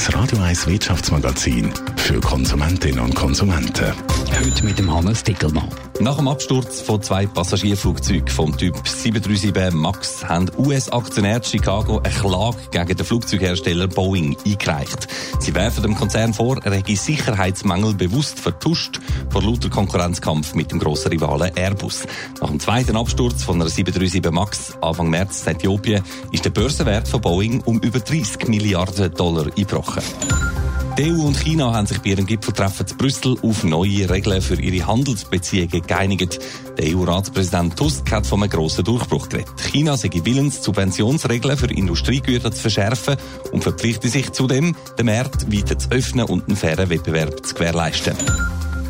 das Radio 1 Wirtschaftsmagazin für Konsumentinnen und Konsumenten. Heute mit dem Hannes Dickelmann. Nach dem Absturz von zwei Passagierflugzeugen vom Typ 737 MAX haben US-Aktionäre Chicago eine Klage gegen den Flugzeughersteller Boeing eingereicht. Sie werfen dem Konzern vor, er hätte Sicherheitsmängel bewusst vertuscht vor lauter Konkurrenzkampf mit dem grossen Rivalen Airbus. Nach dem zweiten Absturz von einer 737 MAX Anfang März in Äthiopien ist der Börsenwert von Boeing um über 30 Milliarden Dollar eingebrochen. Die EU und China haben sich bei ihrem Gipfeltreffen zu Brüssel auf neue Regeln für ihre Handelsbeziehungen geeinigt. Der EU-Ratspräsident Tusk hat von einem grossen Durchbruch geredet. China sei willens, Subventionsregeln für Industriegüter zu verschärfen und verpflichte sich zudem, den Markt weiter zu öffnen und einen fairen Wettbewerb zu gewährleisten.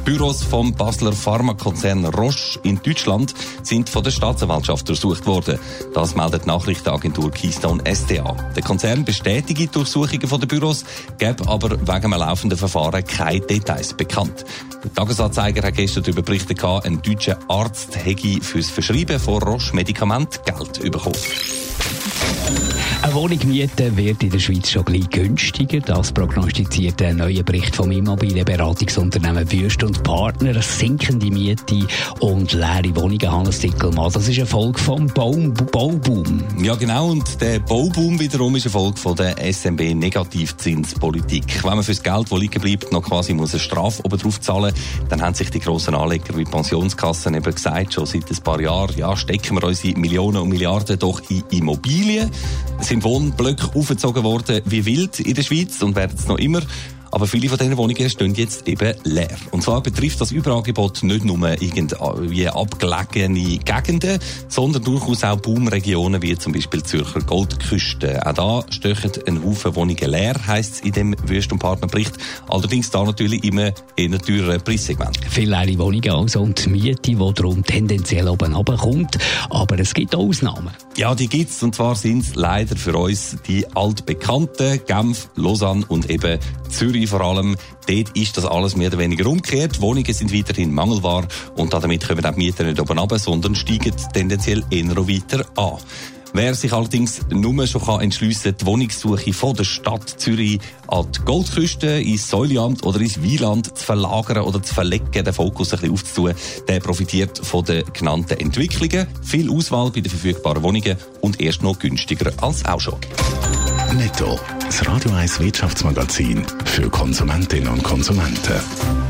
Büros vom Basler Pharmakonzern Roche in Deutschland sind von der Staatsanwaltschaft durchsucht worden. Das meldet die Nachrichtenagentur Keystone SDA. Der Konzern bestätigt die Durchsuchungen der Büros, gäbe aber wegen einem laufenden Verfahren keine Details bekannt. Der Tagesanzeiger hat gestern darüber berichtet, ein deutscher Arzt hätte fürs Verschreiben von Roche Medikament Geld bekommen. Eine Wohnung mieten wird in der Schweiz schon gleich günstiger. Das prognostiziert ein neuer Bericht vom Immobilienberatungsunternehmen Wüst und Partner. Sinkende Miete und leere Wohnungen, Hannes Dickelmann. Das ist eine Folge vom Baum Bauboom. Ja, genau. Und der Bauboom wiederum ist eine Folge von der SMB-Negativzinspolitik. Wenn man fürs Geld, das liegen bleibt, noch quasi muss eine Strafe oben drauf zahlen, dann haben sich die grossen Anleger wie Pensionskassen eben gesagt, schon seit ein paar Jahren, ja, stecken wir unsere Millionen und Milliarden doch in Immobilien sind Wohnblöcke aufgezogen worden wie wild in der Schweiz und werden es noch immer. Aber viele von diesen Wohnungen stehen jetzt eben leer. Und zwar betrifft das Überangebot nicht nur irgendwie abgelegene Gegenden, sondern durchaus auch Boomregionen wie zum Beispiel Zürcher Goldküste. Auch da stechen ein Haufen Wohnungen leer, heisst es in dem Wüst- und Partnerbericht. Allerdings da natürlich immer in einem teureren Preissegment. Viele leere Wohnungen also und Miete, die darum tendenziell oben runterkommt. Aber es gibt auch Ausnahmen. Ja, die gibt's. Und zwar sind es leider für uns die altbekannten Genf, Lausanne und eben Zürich vor allem, dort ist das alles mehr oder weniger umgekehrt. Wohnungen sind weiterhin mangelbar und damit kommen auch die Mieter nicht oben runter, sondern steigen tendenziell eher weiter an. Wer sich allerdings nur schon kann entschliessen die Wohnungssuche von der Stadt Zürich an die Goldküste, ins Säuliamt oder ins Wieland zu verlagern oder zu verlegen, den Fokus ein bisschen aufzutun, der profitiert von den genannten Entwicklungen. Viel Auswahl bei den verfügbaren Wohnungen und erst noch günstiger als auch schon. Netto, das Radio 1 Wirtschaftsmagazin für Konsumentinnen und Konsumenten.